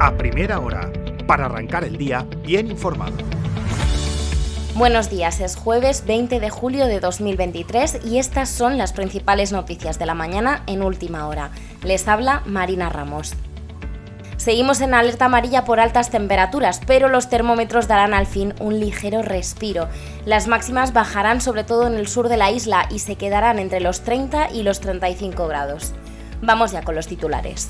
a primera hora, para arrancar el día bien informado. Buenos días, es jueves 20 de julio de 2023 y estas son las principales noticias de la mañana en última hora. Les habla Marina Ramos. Seguimos en alerta amarilla por altas temperaturas, pero los termómetros darán al fin un ligero respiro. Las máximas bajarán sobre todo en el sur de la isla y se quedarán entre los 30 y los 35 grados. Vamos ya con los titulares.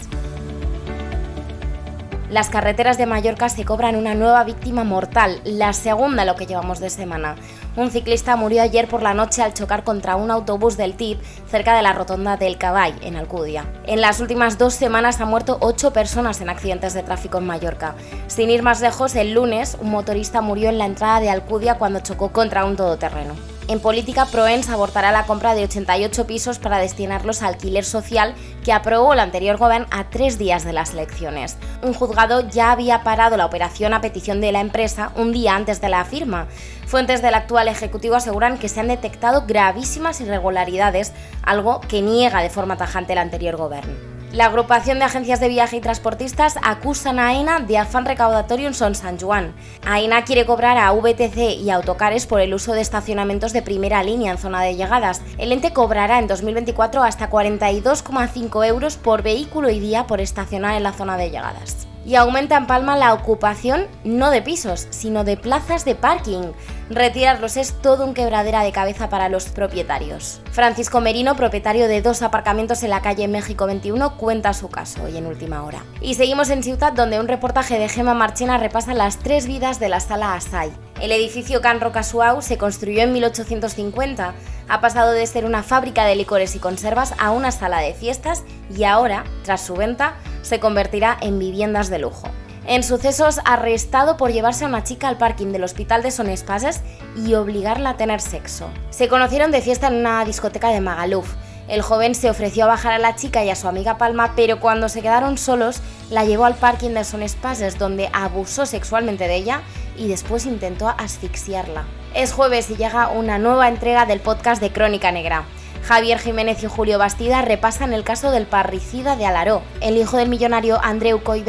Las carreteras de Mallorca se cobran una nueva víctima mortal, la segunda lo que llevamos de semana. Un ciclista murió ayer por la noche al chocar contra un autobús del TIP cerca de la rotonda del Caball, en Alcudia. En las últimas dos semanas han muerto ocho personas en accidentes de tráfico en Mallorca. Sin ir más lejos, el lunes un motorista murió en la entrada de Alcudia cuando chocó contra un todoterreno. En política, Proens abortará la compra de 88 pisos para destinarlos a alquiler social que aprobó el anterior gobierno a tres días de las elecciones. Un juzgado ya había parado la operación a petición de la empresa un día antes de la firma. Fuentes del actual Ejecutivo aseguran que se han detectado gravísimas irregularidades, algo que niega de forma tajante el anterior gobierno. La agrupación de agencias de viaje y transportistas acusan a AENA de afán recaudatorio en Son San Juan. AENA quiere cobrar a VTC y Autocares por el uso de estacionamientos de primera línea en zona de llegadas. El ente cobrará en 2024 hasta 42,5 euros por vehículo y día por estacionar en la zona de llegadas y aumenta en Palma la ocupación no de pisos, sino de plazas de parking. Retirarlos es todo un quebradera de cabeza para los propietarios. Francisco Merino, propietario de dos aparcamientos en la calle México 21, cuenta su caso hoy en última hora. Y seguimos en Ciutat, donde un reportaje de Gema Marchena repasa las tres vidas de la sala Asai. El edificio Can Rocasuau se construyó en 1850, ha pasado de ser una fábrica de licores y conservas a una sala de fiestas y ahora, tras su venta, se convertirá en viviendas de lujo. En sucesos, arrestado por llevarse a una chica al parking del hospital de Son Espases y obligarla a tener sexo. Se conocieron de fiesta en una discoteca de Magaluf. El joven se ofreció a bajar a la chica y a su amiga Palma, pero cuando se quedaron solos, la llevó al parking de Son Espases, donde abusó sexualmente de ella y después intentó asfixiarla. Es jueves y llega una nueva entrega del podcast de Crónica Negra. Javier Jiménez y Julio Bastida repasan el caso del parricida de Alaró. El hijo del millonario Andreu Coy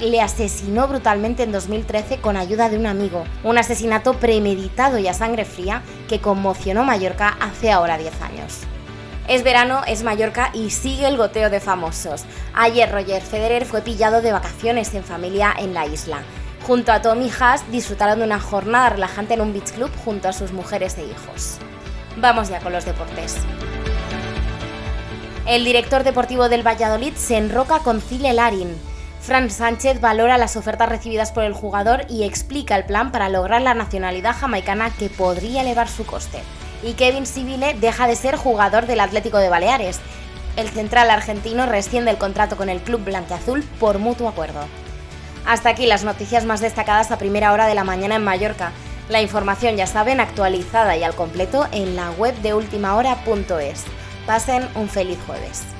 le asesinó brutalmente en 2013 con ayuda de un amigo. Un asesinato premeditado y a sangre fría que conmocionó Mallorca hace ahora 10 años. Es verano, es Mallorca y sigue el goteo de famosos. Ayer Roger Federer fue pillado de vacaciones en familia en la isla. Junto a Tommy Haas disfrutaron de una jornada relajante en un beach club junto a sus mujeres e hijos. Vamos ya con los deportes. El director deportivo del Valladolid se enroca con Cile Larin. Fran Sánchez valora las ofertas recibidas por el jugador y explica el plan para lograr la nacionalidad jamaicana que podría elevar su coste. Y Kevin Sibile deja de ser jugador del Atlético de Baleares. El central argentino resciende el contrato con el club blanqueazul por mutuo acuerdo. Hasta aquí las noticias más destacadas a primera hora de la mañana en Mallorca. La información, ya saben, actualizada y al completo en la web de ultimahora.es. Pasen un feliz jueves.